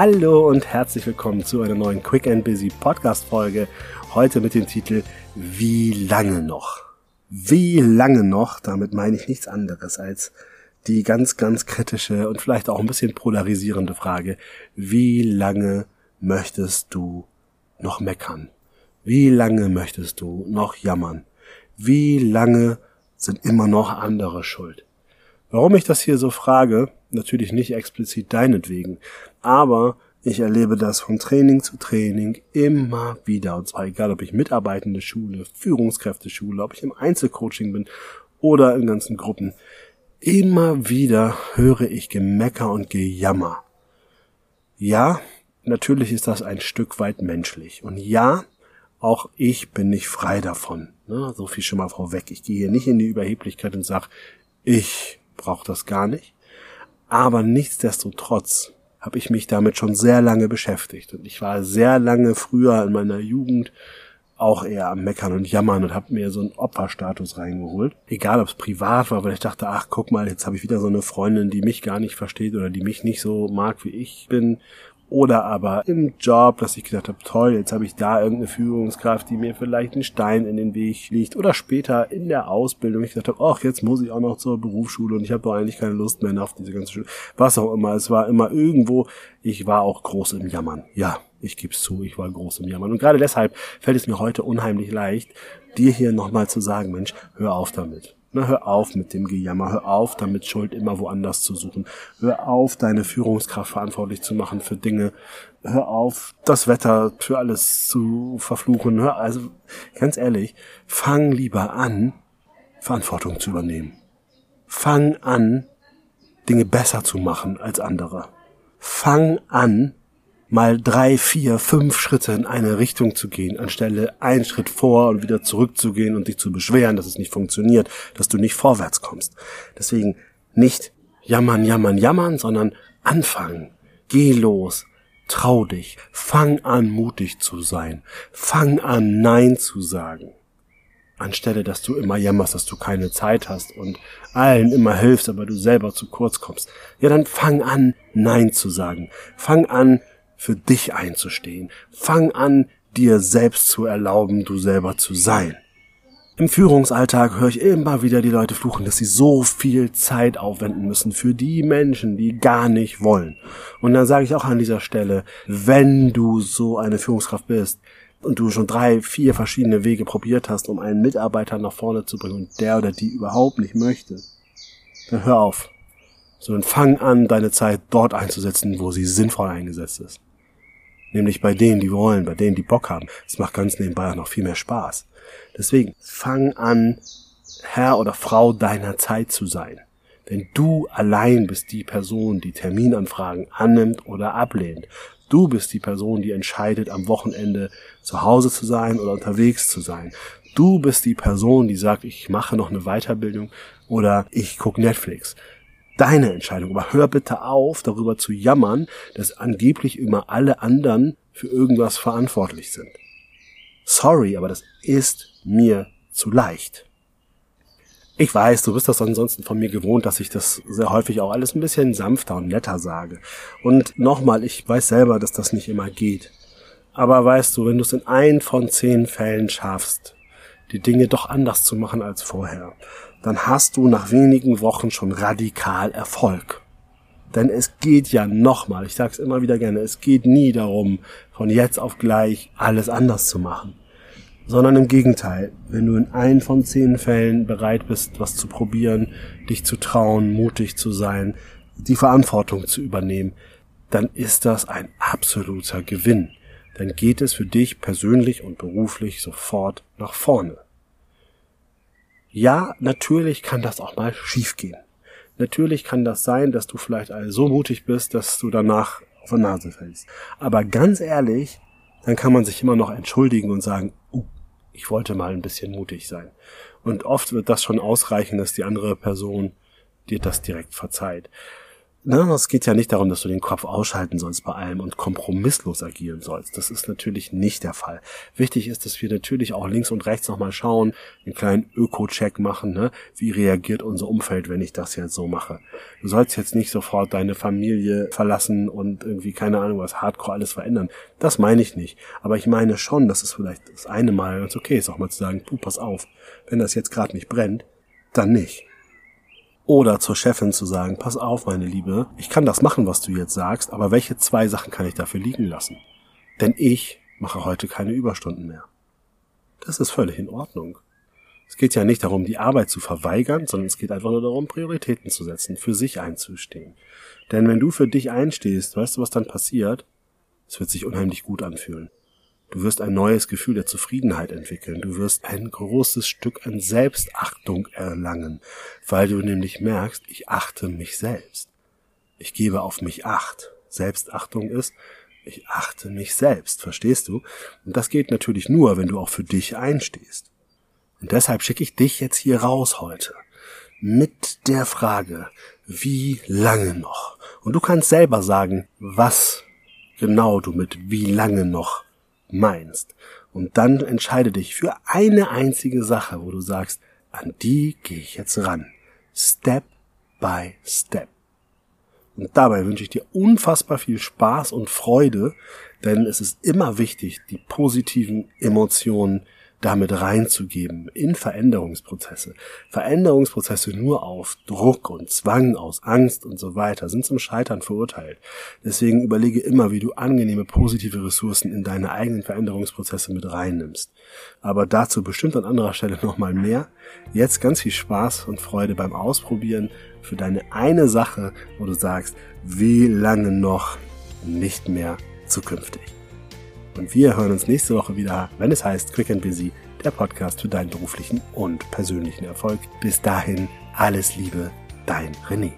Hallo und herzlich willkommen zu einer neuen Quick and Busy Podcast Folge. Heute mit dem Titel Wie lange noch? Wie lange noch? Damit meine ich nichts anderes als die ganz, ganz kritische und vielleicht auch ein bisschen polarisierende Frage. Wie lange möchtest du noch meckern? Wie lange möchtest du noch jammern? Wie lange sind immer noch andere schuld? Warum ich das hier so frage, natürlich nicht explizit deinetwegen, aber ich erlebe das von Training zu Training immer wieder. Und zwar egal, ob ich mitarbeitende Schule, Führungskräfte Schule, ob ich im Einzelcoaching bin oder in ganzen Gruppen. Immer wieder höre ich Gemecker und Gejammer. Ja, natürlich ist das ein Stück weit menschlich. Und ja, auch ich bin nicht frei davon. Ne? So viel schon mal vorweg. Ich gehe hier nicht in die Überheblichkeit und sage, ich brauche das gar nicht. Aber nichtsdestotrotz habe ich mich damit schon sehr lange beschäftigt. Und ich war sehr lange früher in meiner Jugend auch eher am Meckern und Jammern und habe mir so einen Opferstatus reingeholt. Egal, ob es privat war, weil ich dachte, ach, guck mal, jetzt habe ich wieder so eine Freundin, die mich gar nicht versteht oder die mich nicht so mag, wie ich bin oder aber im Job, dass ich gedacht habe, toll, jetzt habe ich da irgendeine Führungskraft, die mir vielleicht einen Stein in den Weg liegt. Oder später in der Ausbildung, ich gedacht habe, ach, jetzt muss ich auch noch zur Berufsschule und ich habe doch eigentlich keine Lust mehr auf diese ganze Schule. Was auch immer, es war immer irgendwo, ich war auch groß im Jammern. Ja, ich gebe es zu, ich war groß im Jammern. Und gerade deshalb fällt es mir heute unheimlich leicht, dir hier nochmal zu sagen, Mensch, hör auf damit. Na, hör auf mit dem Gejammer, hör auf damit Schuld immer woanders zu suchen. Hör auf, deine Führungskraft verantwortlich zu machen für Dinge. Hör auf, das Wetter für alles zu verfluchen. Hör, also, ganz ehrlich, fang lieber an, Verantwortung zu übernehmen. Fang an, Dinge besser zu machen als andere. Fang an, mal drei, vier, fünf Schritte in eine Richtung zu gehen, anstelle einen Schritt vor und wieder zurückzugehen und dich zu beschweren, dass es nicht funktioniert, dass du nicht vorwärts kommst. Deswegen nicht jammern, jammern, jammern, sondern anfangen. Geh los. Trau dich. Fang an, mutig zu sein. Fang an, Nein zu sagen. Anstelle, dass du immer jammerst, dass du keine Zeit hast und allen immer hilfst, aber du selber zu kurz kommst. Ja, dann fang an, Nein zu sagen. Fang an, für dich einzustehen. Fang an, dir selbst zu erlauben, du selber zu sein. Im Führungsalltag höre ich immer wieder die Leute fluchen, dass sie so viel Zeit aufwenden müssen für die Menschen, die gar nicht wollen. Und dann sage ich auch an dieser Stelle, wenn du so eine Führungskraft bist und du schon drei, vier verschiedene Wege probiert hast, um einen Mitarbeiter nach vorne zu bringen und der oder die überhaupt nicht möchte, dann hör auf. Sondern fang an, deine Zeit dort einzusetzen, wo sie sinnvoll eingesetzt ist. Nämlich bei denen, die wollen, bei denen, die Bock haben. Es macht ganz nebenbei auch noch viel mehr Spaß. Deswegen fang an, Herr oder Frau deiner Zeit zu sein. Denn du allein bist die Person, die Terminanfragen annimmt oder ablehnt. Du bist die Person, die entscheidet, am Wochenende zu Hause zu sein oder unterwegs zu sein. Du bist die Person, die sagt, ich mache noch eine Weiterbildung oder ich gucke Netflix deine Entscheidung. Aber hör bitte auf, darüber zu jammern, dass angeblich immer alle anderen für irgendwas verantwortlich sind. Sorry, aber das ist mir zu leicht. Ich weiß, du bist das ansonsten von mir gewohnt, dass ich das sehr häufig auch alles ein bisschen sanfter und netter sage. Und nochmal, ich weiß selber, dass das nicht immer geht. Aber weißt du, wenn du es in ein von zehn Fällen schaffst, die Dinge doch anders zu machen als vorher, dann hast du nach wenigen Wochen schon radikal Erfolg. Denn es geht ja nochmal, ich sag's immer wieder gerne, es geht nie darum, von jetzt auf gleich alles anders zu machen. Sondern im Gegenteil, wenn du in ein von zehn Fällen bereit bist, was zu probieren, dich zu trauen, mutig zu sein, die Verantwortung zu übernehmen, dann ist das ein absoluter Gewinn. Dann geht es für dich persönlich und beruflich sofort nach vorne. Ja, natürlich kann das auch mal schiefgehen. Natürlich kann das sein, dass du vielleicht so mutig bist, dass du danach auf die Nase fällst. Aber ganz ehrlich, dann kann man sich immer noch entschuldigen und sagen, uh, ich wollte mal ein bisschen mutig sein. Und oft wird das schon ausreichen, dass die andere Person dir das direkt verzeiht. Ne, es geht ja nicht darum, dass du den Kopf ausschalten sollst bei allem und kompromisslos agieren sollst. Das ist natürlich nicht der Fall. Wichtig ist, dass wir natürlich auch links und rechts nochmal schauen, einen kleinen Öko-Check machen, ne? Wie reagiert unser Umfeld, wenn ich das jetzt so mache? Du sollst jetzt nicht sofort deine Familie verlassen und irgendwie, keine Ahnung, was Hardcore alles verändern. Das meine ich nicht. Aber ich meine schon, dass es vielleicht das eine Mal ganz okay ist, auch mal zu sagen, puh, pass auf, wenn das jetzt gerade nicht brennt, dann nicht. Oder zur Chefin zu sagen, pass auf, meine Liebe, ich kann das machen, was du jetzt sagst, aber welche zwei Sachen kann ich dafür liegen lassen? Denn ich mache heute keine Überstunden mehr. Das ist völlig in Ordnung. Es geht ja nicht darum, die Arbeit zu verweigern, sondern es geht einfach nur darum, Prioritäten zu setzen, für sich einzustehen. Denn wenn du für dich einstehst, weißt du, was dann passiert? Es wird sich unheimlich gut anfühlen. Du wirst ein neues Gefühl der Zufriedenheit entwickeln. Du wirst ein großes Stück an Selbstachtung erlangen, weil du nämlich merkst, ich achte mich selbst. Ich gebe auf mich Acht. Selbstachtung ist, ich achte mich selbst, verstehst du? Und das geht natürlich nur, wenn du auch für dich einstehst. Und deshalb schicke ich dich jetzt hier raus heute mit der Frage, wie lange noch? Und du kannst selber sagen, was genau du mit wie lange noch meinst. Und dann entscheide dich für eine einzige Sache, wo du sagst, an die gehe ich jetzt ran. Step by Step. Und dabei wünsche ich dir unfassbar viel Spaß und Freude, denn es ist immer wichtig, die positiven Emotionen damit reinzugeben in Veränderungsprozesse. Veränderungsprozesse nur auf Druck und Zwang, aus Angst und so weiter sind zum Scheitern verurteilt. Deswegen überlege immer, wie du angenehme, positive Ressourcen in deine eigenen Veränderungsprozesse mit reinnimmst. Aber dazu bestimmt an anderer Stelle nochmal mehr. Jetzt ganz viel Spaß und Freude beim Ausprobieren für deine eine Sache, wo du sagst, wie lange noch nicht mehr zukünftig. Und wir hören uns nächste Woche wieder, wenn es heißt Quick and Busy, der Podcast für deinen beruflichen und persönlichen Erfolg. Bis dahin, alles Liebe, dein René.